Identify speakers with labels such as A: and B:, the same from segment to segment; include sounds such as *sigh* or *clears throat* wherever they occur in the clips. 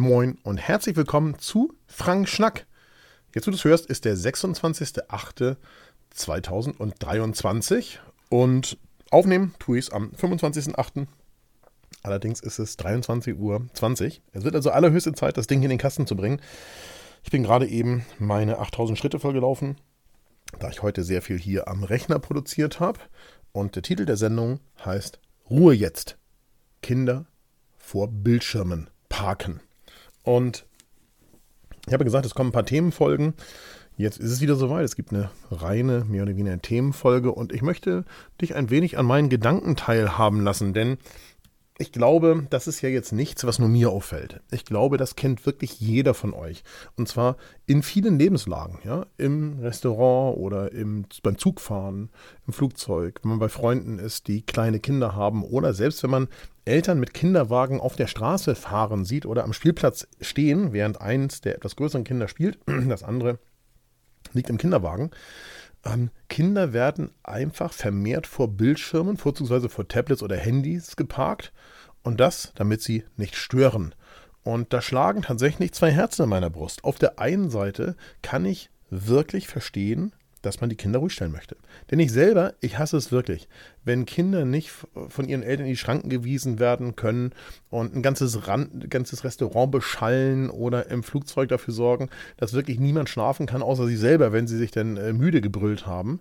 A: Moin und herzlich willkommen zu Frank Schnack. Jetzt, wo du es hörst, ist der 26.08.2023 und aufnehmen tue ich es am 25.08. Allerdings ist es 23.20 Uhr. Es wird also allerhöchste Zeit, das Ding in den Kasten zu bringen. Ich bin gerade eben meine 8000 Schritte vollgelaufen, da ich heute sehr viel hier am Rechner produziert habe. Und der Titel der Sendung heißt Ruhe jetzt. Kinder vor Bildschirmen parken. Und ich habe gesagt, es kommen ein paar Themenfolgen. Jetzt ist es wieder soweit. Es gibt eine reine, mehr oder weniger Themenfolge und ich möchte dich ein wenig an meinen Gedanken teilhaben lassen, denn ich glaube, das ist ja jetzt nichts, was nur mir auffällt. Ich glaube, das kennt wirklich jeder von euch. Und zwar in vielen Lebenslagen, ja. Im Restaurant oder im, beim Zugfahren, im Flugzeug, wenn man bei Freunden ist, die kleine Kinder haben oder selbst wenn man Eltern mit Kinderwagen auf der Straße fahren sieht oder am Spielplatz stehen, während eins der etwas größeren Kinder spielt, *clears throat* das andere liegt im Kinderwagen. Ähm, Kinder werden einfach vermehrt vor Bildschirmen, vorzugsweise vor Tablets oder Handys geparkt. Und das, damit sie nicht stören. Und da schlagen tatsächlich zwei Herzen in meiner Brust. Auf der einen Seite kann ich wirklich verstehen, dass man die Kinder ruhig stellen möchte. Denn ich selber, ich hasse es wirklich, wenn Kinder nicht von ihren Eltern in die Schranken gewiesen werden können und ein ganzes, Rand, ganzes Restaurant beschallen oder im Flugzeug dafür sorgen, dass wirklich niemand schlafen kann, außer sie selber, wenn sie sich dann äh, müde gebrüllt haben.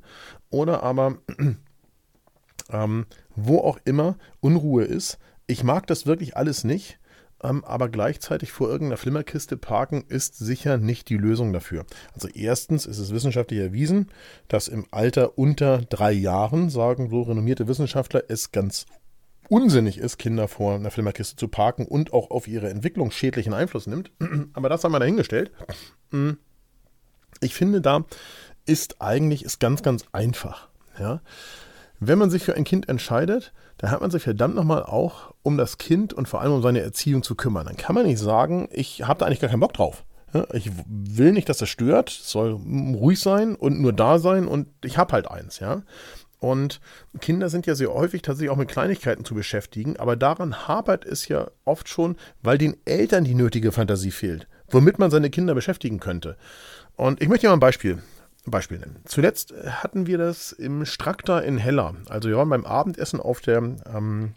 A: Oder aber, *clears throat* ähm, wo auch immer Unruhe ist. Ich mag das wirklich alles nicht ähm, aber gleichzeitig vor irgendeiner Flimmerkiste parken ist sicher nicht die Lösung dafür. Also erstens ist es wissenschaftlich erwiesen, dass im Alter unter drei Jahren, sagen so renommierte Wissenschaftler, es ganz unsinnig ist, Kinder vor einer Flimmerkiste zu parken und auch auf ihre Entwicklung schädlichen Einfluss nimmt. *clears throat* Aber das haben wir dahingestellt. Hm. Ich finde, da ist eigentlich ist ganz, ganz einfach. Ja? Wenn man sich für ein Kind entscheidet, dann hat man sich verdammt nochmal auch um das Kind und vor allem um seine Erziehung zu kümmern. Dann kann man nicht sagen, ich habe da eigentlich gar keinen Bock drauf. Ich will nicht, dass das stört, es soll ruhig sein und nur da sein und ich habe halt eins, ja. Und Kinder sind ja sehr häufig tatsächlich auch mit Kleinigkeiten zu beschäftigen, aber daran hapert es ja oft schon, weil den Eltern die nötige Fantasie fehlt, womit man seine Kinder beschäftigen könnte. Und ich möchte dir mal ein Beispiel Beispiel nennen. Zuletzt hatten wir das im Strakta in Heller. Also wir waren beim Abendessen auf der ähm,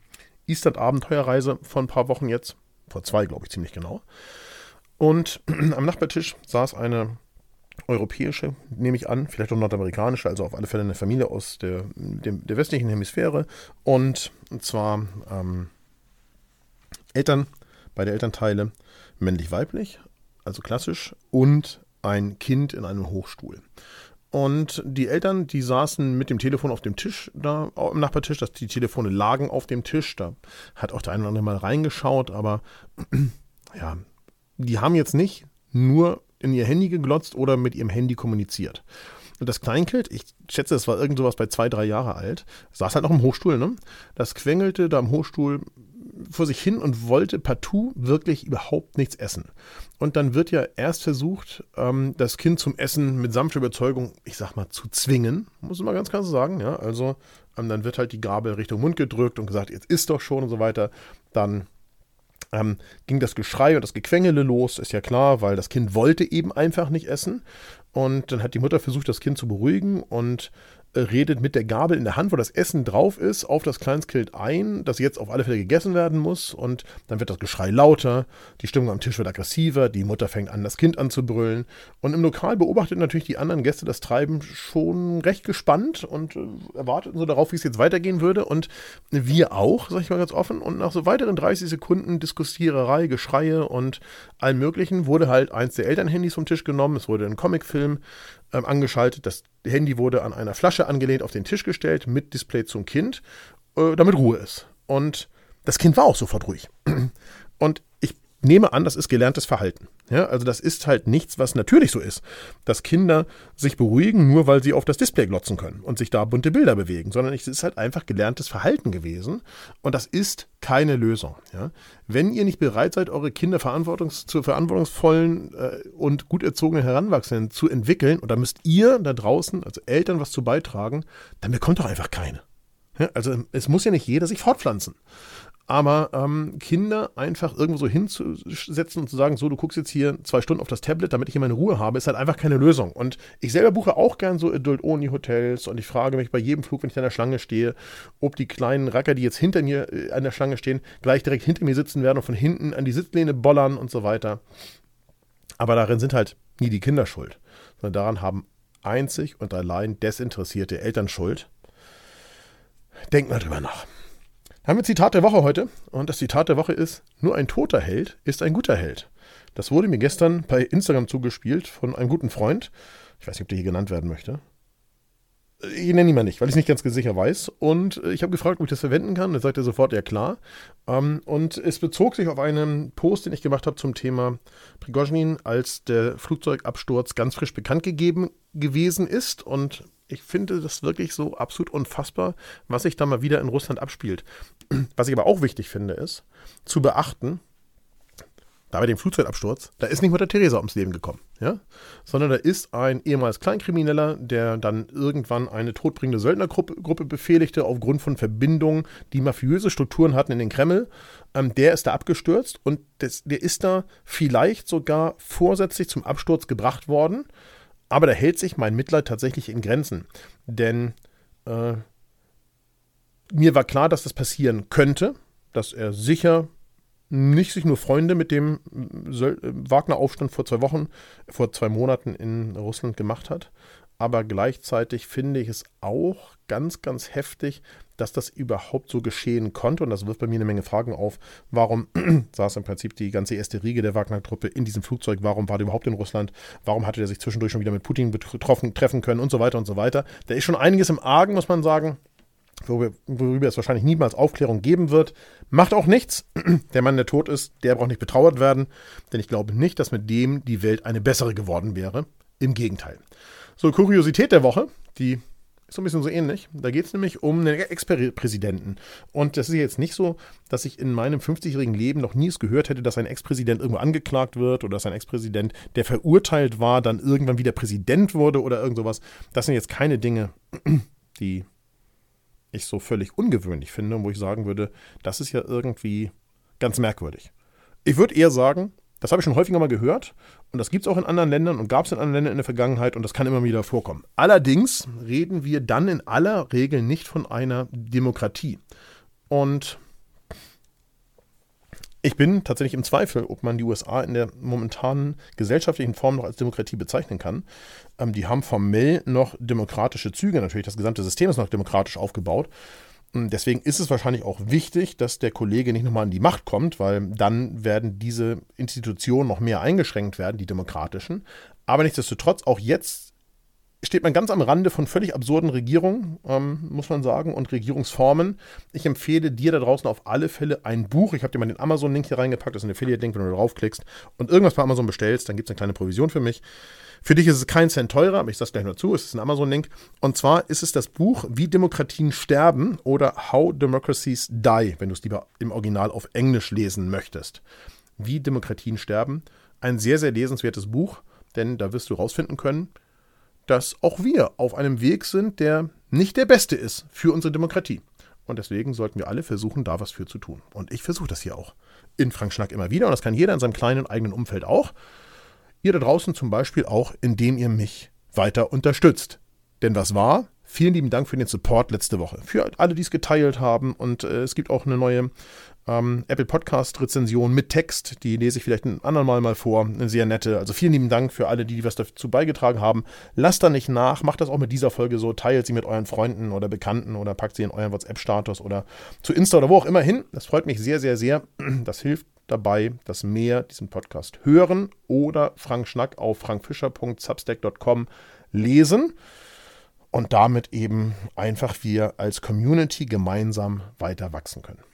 A: Eastern-Abenteuerreise vor ein paar Wochen jetzt. Vor zwei, glaube ich, ziemlich genau. Und *clears throat* am Nachbartisch saß eine europäische, nehme ich an, vielleicht auch nordamerikanische, also auf alle Fälle eine Familie aus der, dem, der westlichen Hemisphäre. Und, und zwar ähm, Eltern, beide Elternteile, männlich-weiblich, also klassisch, und ein Kind in einem Hochstuhl. Und die Eltern, die saßen mit dem Telefon auf dem Tisch da im Nachbartisch, dass die Telefone lagen auf dem Tisch. Da hat auch der eine oder andere mal reingeschaut, aber *clears throat* ja, die haben jetzt nicht nur in ihr Handy geglotzt oder mit ihrem Handy kommuniziert. Und das Kleinkind, ich schätze, es war irgend sowas bei zwei, drei Jahre alt, saß halt noch im Hochstuhl, ne? Das quengelte da im Hochstuhl vor sich hin und wollte partout wirklich überhaupt nichts essen. Und dann wird ja erst versucht, ähm, das Kind zum Essen mit sanfter Überzeugung, ich sag mal, zu zwingen, muss man ganz klar so sagen. Ja? Also ähm, dann wird halt die Gabel Richtung Mund gedrückt und gesagt, jetzt isst doch schon und so weiter. Dann ähm, ging das Geschrei und das Gequengele los, ist ja klar, weil das Kind wollte eben einfach nicht essen. Und dann hat die Mutter versucht, das Kind zu beruhigen und redet mit der Gabel in der Hand, wo das Essen drauf ist, auf das Kleinskind ein, das jetzt auf alle Fälle gegessen werden muss. Und dann wird das Geschrei lauter, die Stimmung am Tisch wird aggressiver, die Mutter fängt an, das Kind anzubrüllen. Und im Lokal beobachtet natürlich die anderen Gäste das Treiben schon recht gespannt und äh, erwarteten so darauf, wie es jetzt weitergehen würde. Und wir auch, sag ich mal ganz offen. Und nach so weiteren 30 Sekunden Diskussiererei, Geschreie und allem Möglichen wurde halt eins der Elternhandys vom Tisch genommen. Es wurde ein Comicfilm ähm, angeschaltet. Das Handy wurde an einer Flasche angelehnt auf den Tisch gestellt mit Display zum Kind, äh, damit Ruhe ist. Und das Kind war auch sofort ruhig. *clears throat* Und ich nehme an, das ist gelerntes Verhalten. Ja, also das ist halt nichts, was natürlich so ist, dass Kinder sich beruhigen, nur weil sie auf das Display glotzen können und sich da bunte Bilder bewegen, sondern es ist halt einfach gelerntes Verhalten gewesen und das ist keine Lösung. Ja. Wenn ihr nicht bereit seid, eure Kinder verantwortungs zu verantwortungsvollen äh, und gut erzogenen Heranwachsenden zu entwickeln, und da müsst ihr da draußen, also Eltern, was zu beitragen, dann bekommt doch einfach keine. Ja, also es muss ja nicht jeder sich fortpflanzen. Aber ähm, Kinder einfach irgendwo so hinzusetzen und zu sagen, so, du guckst jetzt hier zwei Stunden auf das Tablet, damit ich hier meine Ruhe habe, ist halt einfach keine Lösung. Und ich selber buche auch gern so Adult-Only-Hotels und ich frage mich bei jedem Flug, wenn ich an der Schlange stehe, ob die kleinen Racker, die jetzt hinter mir äh, an der Schlange stehen, gleich direkt hinter mir sitzen werden und von hinten an die Sitzlehne bollern und so weiter. Aber darin sind halt nie die Kinder schuld, sondern daran haben einzig und allein desinteressierte Eltern schuld. Denkt mal drüber nach. Haben wir Zitat der Woche heute und das Zitat der Woche ist, nur ein toter Held ist ein guter Held. Das wurde mir gestern bei Instagram zugespielt von einem guten Freund. Ich weiß nicht, ob der hier genannt werden möchte. Ich nenne ihn mal nicht, weil ich es nicht ganz sicher weiß. Und ich habe gefragt, ob ich das verwenden kann. Da sagt er sofort, ja klar. Ähm, und es bezog sich auf einen Post, den ich gemacht habe zum Thema Prigozhin, als der Flugzeugabsturz ganz frisch bekannt gegeben gewesen ist. Und ich finde das wirklich so absolut unfassbar, was sich da mal wieder in Russland abspielt. *clears throat* Was ich aber auch wichtig finde, ist zu beachten, da bei dem Flugzeugabsturz, da ist nicht Mutter Teresa ums Leben gekommen, ja? sondern da ist ein ehemals Kleinkrimineller, der dann irgendwann eine todbringende Söldnergruppe befehligte aufgrund von Verbindungen, die mafiöse Strukturen hatten in den Kreml. Ähm, der ist da abgestürzt und das, der ist da vielleicht sogar vorsätzlich zum Absturz gebracht worden. Aber da hält sich mein Mitleid tatsächlich in Grenzen. Denn äh, mir war klar, dass das passieren könnte, dass er sicher nicht sich nur Freunde mit dem äh, Wagner-Aufstand vor zwei Wochen, vor zwei Monaten in Russland gemacht hat. Aber gleichzeitig finde ich es auch ganz, ganz heftig, dass das überhaupt so geschehen konnte. Und das wirft bei mir eine Menge Fragen auf. Warum *clears throat* saß im Prinzip die ganze erste Riege der Wagner-Truppe in diesem Flugzeug? Warum war der überhaupt in Russland? Warum hatte der sich zwischendurch schon wieder mit Putin betroffen, treffen können und so weiter und so weiter? Da ist schon einiges im Argen, muss man sagen worüber, worüber es wahrscheinlich niemals Aufklärung geben wird. Macht auch nichts. *clears throat* Der Mann, der tot ist, der braucht nicht betrauert werden, denn ich glaube nicht, dass mit dem die Welt eine bessere geworden wäre. Im Gegenteil. So, Kuriosität der Woche, die ist so ein bisschen so ähnlich. Da geht es nämlich um einen Ex-Präsidenten. Und das ist jetzt nicht so, dass ich in meinem 50-jährigen Leben noch nie es gehört hätte, dass ein Ex-Präsident irgendwo angeklagt wird oder dass ein Ex-Präsident, der verurteilt war, dann irgendwann wieder Präsident wurde oder irgend sowas. Das sind jetzt keine Dinge, *clears throat* die ich so völlig ungewöhnlich finde, wo ich sagen würde, das ist ja irgendwie ganz merkwürdig. Ich würde eher sagen, das habe ich schon häufiger mal gehört und das gibt es auch in anderen Ländern und gab es in anderen Ländern in der Vergangenheit und das kann immer wieder vorkommen. Allerdings reden wir dann in aller Regel nicht von einer Demokratie. Und ich bin tatsächlich im Zweifel, ob man die USA in der momentanen gesellschaftlichen Form noch als Demokratie bezeichnen kann. Ähm, die haben formell noch demokratische Züge, natürlich das gesamte System ist noch demokratisch aufgebaut. Deswegen ist es wahrscheinlich auch wichtig, dass der Kollege nicht nochmal an die Macht kommt, weil dann werden diese Institutionen noch mehr eingeschränkt werden, die demokratischen. Aber nichtsdestotrotz, auch jetzt steht man ganz am Rande von völlig absurden Regierungen, ähm, muss man sagen, und Regierungsformen. Ich empfehle dir da draußen auf alle Fälle ein Buch. Ich habe dir mal den Amazon-Link hier reingepackt. Das ist ein Affiliate-Link, wenn du draufklickst und irgendwas bei Amazon bestellst, dann gibt es eine kleine Provision für mich. Für dich ist es kein Cent teurer, aber ich sage es gleich dazu, es ist ein Amazon-Link. Und zwar ist es das Buch Wie Demokratien sterben oder How Democracies Die, wenn du es lieber im Original auf Englisch lesen möchtest. Wie Demokratien sterben. Ein sehr, sehr lesenswertes Buch, denn da wirst du rausfinden können, dass auch wir auf einem Weg sind, der nicht der beste ist für unsere Demokratie. Und deswegen sollten wir alle versuchen, da was für zu tun. Und ich versuche das hier auch. In Frank Schnack immer wieder. Und das kann jeder in seinem kleinen eigenen Umfeld auch. Ihr da draußen zum Beispiel auch, indem ihr mich weiter unterstützt. Denn was war? Vielen lieben Dank für den Support letzte Woche. Für alle, die es geteilt haben. Und äh, es gibt auch eine neue ähm, Apple Podcast Rezension mit Text. Die lese ich vielleicht ein andermal mal vor. Eine sehr nette. Also vielen lieben Dank für alle, die was dazu beigetragen haben. Lasst da nicht nach. Macht das auch mit dieser Folge so. Teilt sie mit euren Freunden oder Bekannten oder packt sie in euren WhatsApp-Status oder zu Insta oder wo auch immer hin. Das freut mich sehr, sehr, sehr. Das hilft dabei, dass mehr diesen Podcast hören oder Frank Schnack auf frankfischer.substack.com lesen und damit eben einfach wir als Community gemeinsam weiter wachsen können.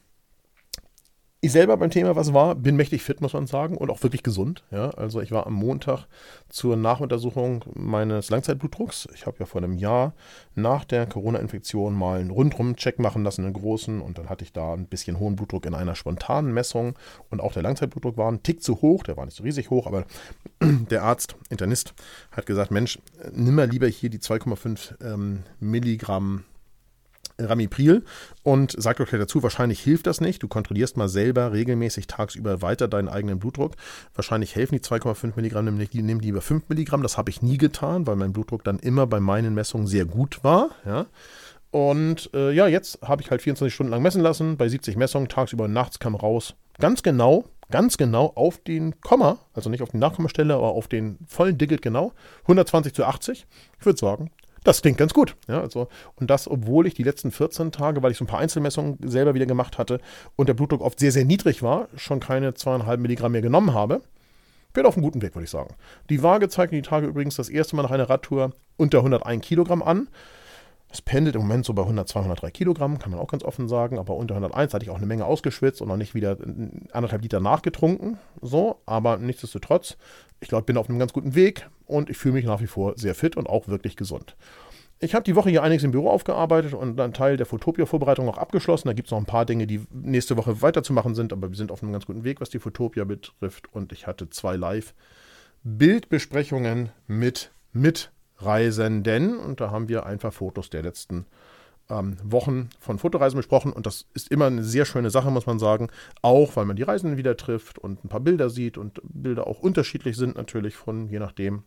A: Ich selber beim Thema was war, bin mächtig fit, muss man sagen, und auch wirklich gesund. Ja, also ich war am Montag zur Nachuntersuchung meines Langzeitblutdrucks. Ich habe ja vor einem Jahr nach der Corona-Infektion mal einen Rundrum-Check machen lassen, einen großen, und dann hatte ich da ein bisschen hohen Blutdruck in einer spontanen Messung und auch der Langzeitblutdruck war ein Tick zu hoch, der war nicht so riesig hoch, aber *clears throat* der Arzt, Internist, hat gesagt, Mensch, nimm mal lieber hier die 2,5 ähm, Milligramm Ramipril und sagt euch dazu, wahrscheinlich hilft das nicht. Du kontrollierst mal selber regelmäßig tagsüber weiter deinen eigenen Blutdruck. Wahrscheinlich helfen die 2,5 Milligramm, nimm lieber 5 Milligramm. Das habe ich nie getan, weil mein Blutdruck dann immer bei meinen Messungen sehr gut war. Ja. Und äh, ja, jetzt habe ich halt 24 Stunden lang messen lassen. Bei 70 Messungen, tagsüber und nachts kam raus, ganz genau, ganz genau auf den Komma, also nicht auf die Nachkommastelle, aber auf den vollen Digit genau, 120 zu 80. Ich würde sagen, das klingt ganz gut. Ja, also, und das, obwohl ich die letzten 14 Tage, weil ich so ein paar Einzelmessungen selber wieder gemacht hatte und der Blutdruck oft sehr, sehr niedrig war, schon keine zweieinhalb Milligramm mehr genommen habe. Bin auf einem guten Weg, würde ich sagen. Die Waage zeigt die Tage übrigens das erste Mal nach einer Radtour unter 101 Kilogramm an. Es pendelt im Moment so bei 100, 203 Kilogramm, kann man auch ganz offen sagen. Aber unter 101 hatte ich auch eine Menge ausgeschwitzt und noch nicht wieder anderthalb Liter nachgetrunken. So, aber nichtsdestotrotz, ich glaube, ich bin auf einem ganz guten Weg und ich fühle mich nach wie vor sehr fit und auch wirklich gesund. Ich habe die Woche hier einiges im Büro aufgearbeitet und einen Teil der Fotopia-Vorbereitung noch abgeschlossen. Da gibt es noch ein paar Dinge, die nächste Woche weiterzumachen sind, aber wir sind auf einem ganz guten Weg, was die Fotopia betrifft. Und ich hatte zwei Live-Bildbesprechungen mit mit Reisenden. Und da haben wir einfach Fotos der letzten ähm, Wochen von Fotoreisen besprochen. Und das ist immer eine sehr schöne Sache, muss man sagen. Auch weil man die Reisenden wieder trifft und ein paar Bilder sieht und Bilder auch unterschiedlich sind natürlich von je nachdem,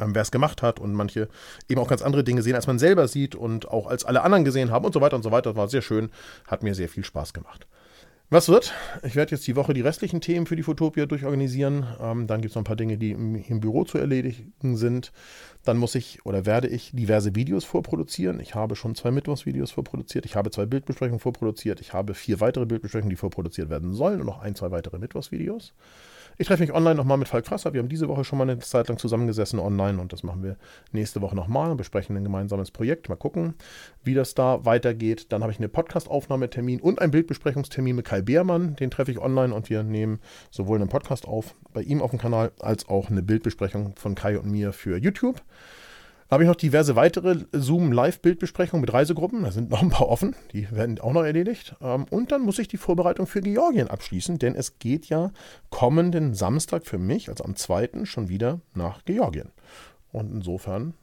A: ähm, wer es gemacht hat und manche eben auch ganz andere Dinge sehen, als man selber sieht und auch als alle anderen gesehen haben und so weiter und so weiter. War sehr schön, hat mir sehr viel Spaß gemacht. Was wird? Ich werde jetzt die Woche die restlichen Themen für die Fotopia durchorganisieren. Ähm, dann gibt es noch ein paar Dinge, die im, im, Büro zu erledigen sind. Dann muss ich oder werde ich diverse Videos vorproduzieren. Ich habe schon zwei Mittwochsvideos vorproduziert. Ich habe zwei Bildbesprechungen vorproduziert. Ich habe vier weitere Bildbesprechungen, die vorproduziert werden sollen und noch ein, zwei weitere Mittwochsvideos. Ich treffe mich online nochmal mit Falk Frasser. Wir haben diese Woche schon mal eine Zeit lang zusammengesessen online und das machen wir nächste Woche nochmal und besprechen ein gemeinsames Projekt. Mal gucken, wie das da weitergeht. Dann habe ich einen Podcast-Aufnahmetermin und einen Bildbesprechungstermin mit Kai Beermann. Den treffe ich online und wir nehmen sowohl einen Podcast auf bei ihm auf dem Kanal als auch eine Bildbesprechung von Kai und mir für YouTube habe ich noch diverse weitere Zoom-Live-Bildbesprechungen mit Reisegruppen. Da sind noch ein paar offen, die werden auch noch erledigt. Ähm, und dann muss ich die Vorbereitung für Georgien abschließen, denn es geht ja kommenden Samstag für mich, also am 2. schon wieder nach Georgien. Und insofern,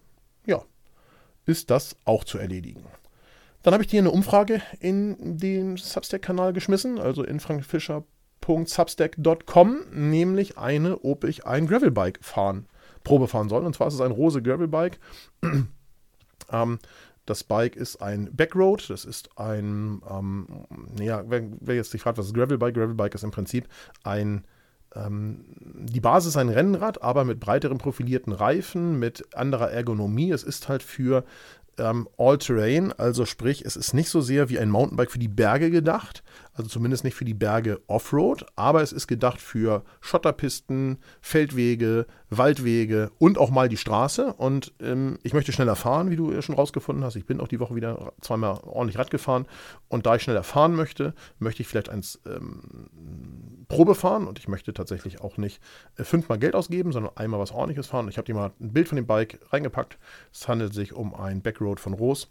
A: ja, ist das auch zu erledigen. Dann habe ich dir eine Umfrage in den Substack-Kanal geschmissen, also in frankfischer.substack.com, nämlich eine, ob ich ein Gravelbike fahren Probe fahren soll. Und zwar ist es ein Rose Gravel-Bike. *clears throat* ähm, das Bike ist ein Backroad, das ist ein, ähm, ja, wer, wer, jetzt sich fragt, was ist Gravelbike? Gravelbike ist im Prinzip ein, ähm, die Basis ist ein Rennrad, aber mit breiteren profilierten Reifen, mit anderer Ergonomie. Es ist halt für ähm, All-Terrain, also sprich, es ist nicht so sehr wie ein Mountainbike für die Berge gedacht, also zumindest nicht für die Berge Offroad, aber es ist gedacht für Schotterpisten, Feldwege, Waldwege und auch mal die Straße. Und ähm, ich möchte schneller fahren, wie du schon rausgefunden hast. Ich bin auch die Woche wieder zweimal ordentlich Rad gefahren. Und da ich schneller fahren möchte, möchte ich vielleicht eins ähm, Probe fahren und ich möchte tatsächlich auch nicht äh, fünfmal Geld ausgeben, sondern einmal was ordentliches fahren. Ich habe dir mal ein Bild von dem Bike reingepackt. Es handelt sich um ein Backroad von Rose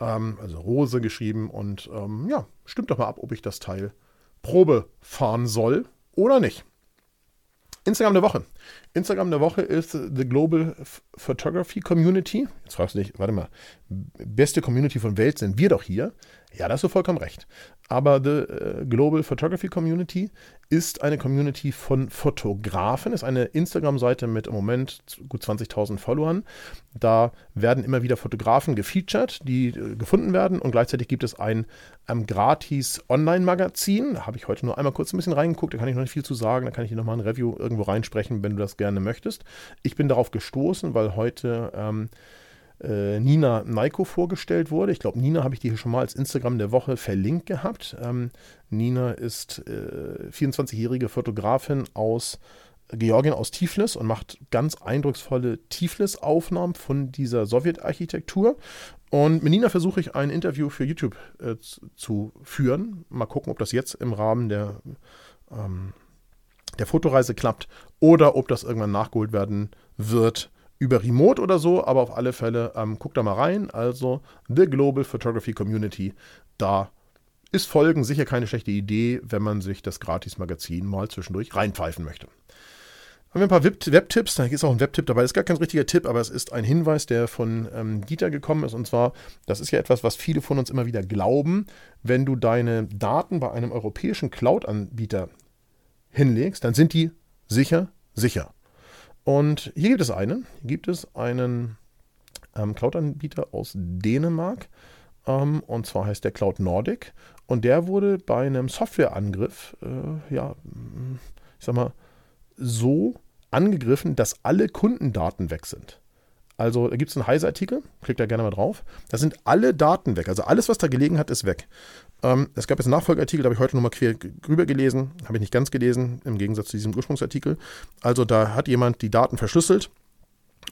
A: ähm, also Rose geschrieben. Und ähm, ja, stimmt doch mal ab, ob ich das Teil Probe fahren soll oder nicht. Instagram der Woche. Instagram der Woche ist The Global Photography Community. Jetzt fragst du dich, warte mal, beste Community von Welt sind wir doch hier. Ja, da hast du vollkommen recht. Aber The äh, Global Photography Community ist eine Community von Fotografen, ist eine Instagram-Seite mit im Moment gut 20.000 Followern. Da werden immer wieder Fotografen gefeatured, die äh, gefunden werden und gleichzeitig gibt es ein ähm, gratis Online-Magazin. Da habe ich heute nur einmal kurz ein bisschen reingeguckt, da kann ich noch nicht viel zu sagen, da kann ich dir nochmal ein Review irgendwo reinsprechen, wenn du das gerne möchtest. Ich bin darauf gestoßen, weil heute ähm, äh, Nina Naiko vorgestellt wurde. Ich glaube, Nina habe ich dir schon mal als Instagram der Woche verlinkt gehabt. Ähm, Nina ist äh, 24-jährige Fotografin aus Georgien, aus Tiflis und macht ganz eindrucksvolle Tiflis-Aufnahmen von dieser Sowjetarchitektur. Und mit Nina versuche ich ein Interview für YouTube äh, zu führen. Mal gucken, ob das jetzt im Rahmen der, ähm, der Fotoreise klappt oder ob das irgendwann nachgeholt werden wird über Remote oder so, aber auf alle Fälle ähm, guckt da mal rein. Also The Global Photography Community. Da ist Folgen sicher keine schlechte Idee, wenn man sich das Gratis-Magazin mal zwischendurch reinpfeifen möchte. haben wir ein paar Webtipps. Da ist auch ein Webtipp dabei. Das ist gar kein richtiger Tipp, aber es ist ein Hinweis, der von ähm, Dieter gekommen ist. Und zwar, das ist ja etwas, was viele von uns immer wieder glauben. Wenn du deine Daten bei einem europäischen Cloud-Anbieter hinlegst, dann sind die sicher, sicher. Und hier gibt es einen. Hier gibt es einen ähm, Cloud-Anbieter aus Dänemark. Ähm, und zwar heißt der Cloud Nordic. Und der wurde bei einem Softwareangriff, äh, ja, ich sag mal, so angegriffen, dass alle Kundendaten weg sind. Also da gibt es einen Heise-Artikel, klickt da gerne mal drauf. Da sind alle Daten weg. Also alles, was da gelegen hat, ist weg. Ähm, es gab jetzt einen Nachfolgeartikel, da habe ich heute nochmal quer drüber gelesen. Habe ich nicht ganz gelesen, im Gegensatz zu diesem Ursprungsartikel. Also da hat jemand die Daten verschlüsselt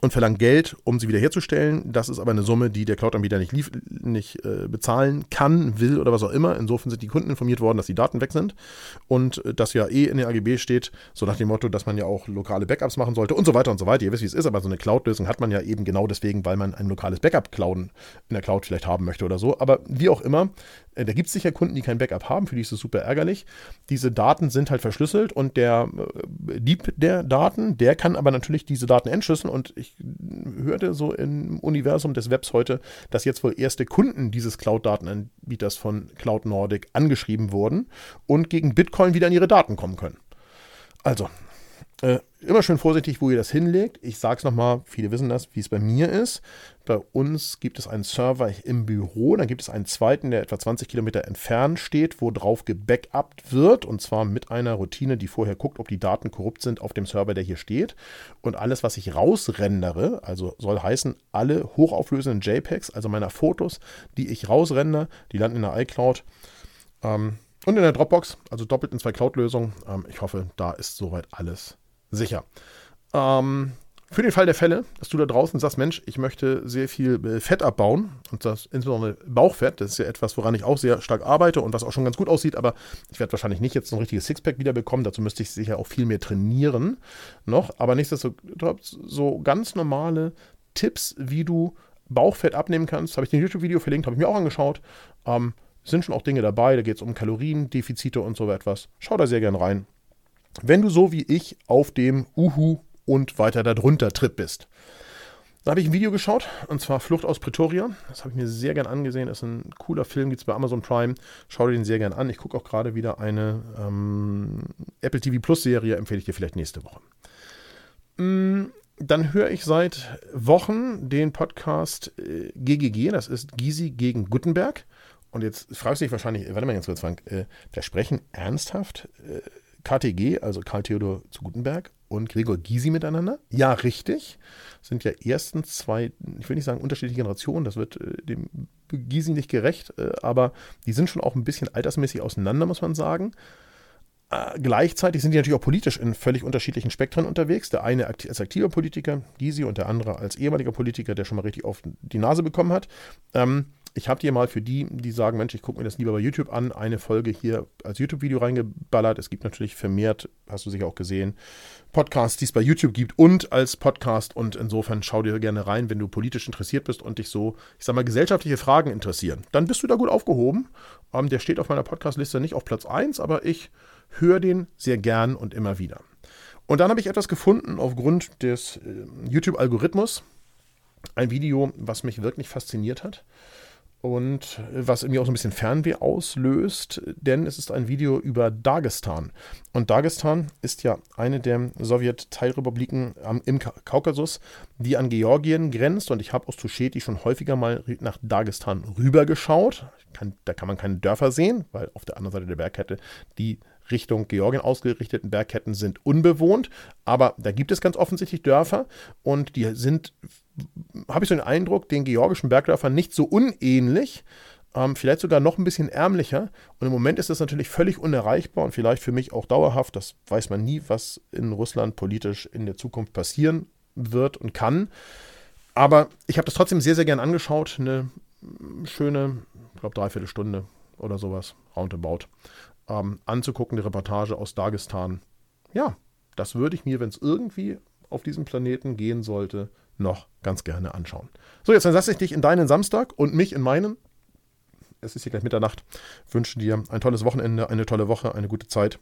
A: und verlangt Geld, um sie wiederherzustellen. Das ist aber eine Summe, die der Cloud-Anbieter nicht, lief, nicht äh, bezahlen kann, will oder was auch immer. Insofern sind die Kunden informiert worden, dass die Daten weg sind und äh, das ja eh in der AGB steht, so nach dem Motto, dass man ja auch lokale Backups machen sollte und so weiter und so weiter. Ihr wisst, wie es ist, aber so eine Cloud-Lösung hat man ja eben genau deswegen, weil man ein lokales Backup-Cloud in der Cloud vielleicht haben möchte oder so. Aber wie auch immer, äh, da gibt es sicher Kunden, die kein Backup haben, für die ist es super ärgerlich. Diese Daten sind halt verschlüsselt und der äh, Dieb der Daten, der kann aber natürlich diese Daten entschlüsseln und ich hörte so im Universum des Webs heute, dass jetzt wohl erste Kunden dieses Cloud-Datenanbieters von Cloud Nordic angeschrieben wurden und gegen Bitcoin wieder an ihre Daten kommen können. Also, äh, immer schön vorsichtig, wo ihr das hinlegt. Ich sage es nochmal, viele wissen das, wie es bei mir ist. Bei uns gibt es einen Server im Büro, dann gibt es einen zweiten, der etwa 20 Kilometer entfernt steht, wo drauf gebackupt wird und zwar mit einer Routine, die vorher guckt, ob die Daten korrupt sind auf dem Server, der hier steht. Und alles, was ich rausrendere, also soll heißen, alle hochauflösenden JPEGs, also meiner Fotos, die ich rausrender, die landen in der iCloud. Ähm, und in der Dropbox, also doppelt in zwei Cloud-Lösungen. Ähm, ich hoffe, da ist soweit alles sicher. Ähm, für den Fall der Fälle, dass du da draußen sagst, Mensch, ich möchte sehr viel äh, Fett abbauen und das insbesondere Bauchfett, das ist ja etwas, woran ich auch sehr stark arbeite und was auch schon ganz gut aussieht, aber ich werde wahrscheinlich nicht jetzt ein richtiges Sixpack wieder bekommen, dazu müsste ich sicher auch viel mehr trainieren noch, aber nichtsdestotrotz so ganz normale Tipps, wie du Bauchfett abnehmen kannst, habe ich ein YouTube-Video verlinkt, habe ich mir auch angeschaut, ähm, sind schon auch Dinge dabei, da geht es um Kaloriendefizite und so etwas. Schau da sehr gern rein. Wenn du so wie ich auf dem Uhu und weiter darunter Trip bist. Da habe ich ein Video geschaut, und zwar Flucht aus Pretoria. Das habe ich mir sehr gern angesehen. Das ist ein cooler Film, gibt es bei Amazon Prime. Schau dir den sehr gern an. Ich gucke auch gerade wieder eine ähm, Apple TV Plus Serie, empfehle ich dir vielleicht nächste Woche. Mm, dann höre ich seit Wochen den Podcast äh, GGG, das ist Gysi gegen Gutenberg. Und jetzt fragst du dich wahrscheinlich, warte mal ganz kurz, Frank, äh, wir sprechen ernsthaft äh, KTG, also Karl Theodor zu Gutenberg und Gregor Gysi miteinander? Ja, richtig. Sind ja erstens zwei, ich will nicht sagen unterschiedliche Generationen, das wird äh, dem Gysi nicht gerecht, äh, aber die sind schon auch ein bisschen altersmäßig auseinander, muss man sagen. Äh, gleichzeitig sind die natürlich auch politisch in völlig unterschiedlichen Spektren unterwegs. Der eine als aktiver Politiker, Gysi, und der andere als ehemaliger Politiker, der schon mal richtig auf die Nase bekommen hat. Ähm, ich habe dir mal für die, die sagen, Mensch, ich gucke mir das lieber bei YouTube an, eine Folge hier als YouTube-Video reingeballert. Es gibt natürlich vermehrt, hast du sicher auch gesehen, Podcasts, die es bei YouTube gibt und als Podcast. Und insofern schau dir gerne rein, wenn du politisch interessiert bist und dich so, ich sag mal, gesellschaftliche Fragen interessieren. Dann bist du da gut aufgehoben. Ähm, der steht auf meiner Podcast-Liste nicht auf Platz 1, aber ich höre den sehr gern und immer wieder. Und dann habe ich etwas gefunden aufgrund des äh, YouTube-Algorithmus. Ein Video, was mich wirklich fasziniert hat und was irgendwie auch so ein bisschen Fernweh auslöst, denn es ist ein Video über Dagestan. Und Dagestan ist ja eine der Sowjet-Teilrepubliken im Kaukasus, die an Georgien grenzt. Und ich habe aus Tusheti schon häufiger mal nach Dagestan rübergeschaut. Kann, da kann man keine Dörfer sehen, weil auf der anderen Seite der Bergkette die Richtung Georgien ausgerichteten Bergketten sind unbewohnt. Aber da gibt es ganz offensichtlich Dörfer und die sind habe ich so den Eindruck, den georgischen Bergdörfern nicht so unähnlich, ähm, vielleicht sogar noch ein bisschen ärmlicher. Und im Moment ist das natürlich völlig unerreichbar und vielleicht für mich auch dauerhaft. Das weiß man nie, was in Russland politisch in der Zukunft passieren wird und kann. Aber ich habe das trotzdem sehr, sehr gern angeschaut. Eine schöne, ich glaube, dreiviertel Stunde oder sowas, roundabout, ähm, anzugucken, die Reportage aus Dagestan. Ja, das würde ich mir, wenn es irgendwie auf diesem Planeten gehen sollte, noch ganz gerne anschauen. So, jetzt entlasse ich dich in deinen Samstag und mich in meinen. Es ist hier gleich Mitternacht. Ich wünsche dir ein tolles Wochenende, eine tolle Woche, eine gute Zeit.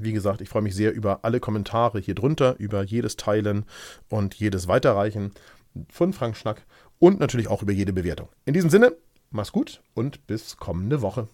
A: Wie gesagt, ich freue mich sehr über alle Kommentare hier drunter, über jedes Teilen und jedes Weiterreichen von Frank Schnack und natürlich auch über jede Bewertung. In diesem Sinne, mach's gut und bis kommende Woche.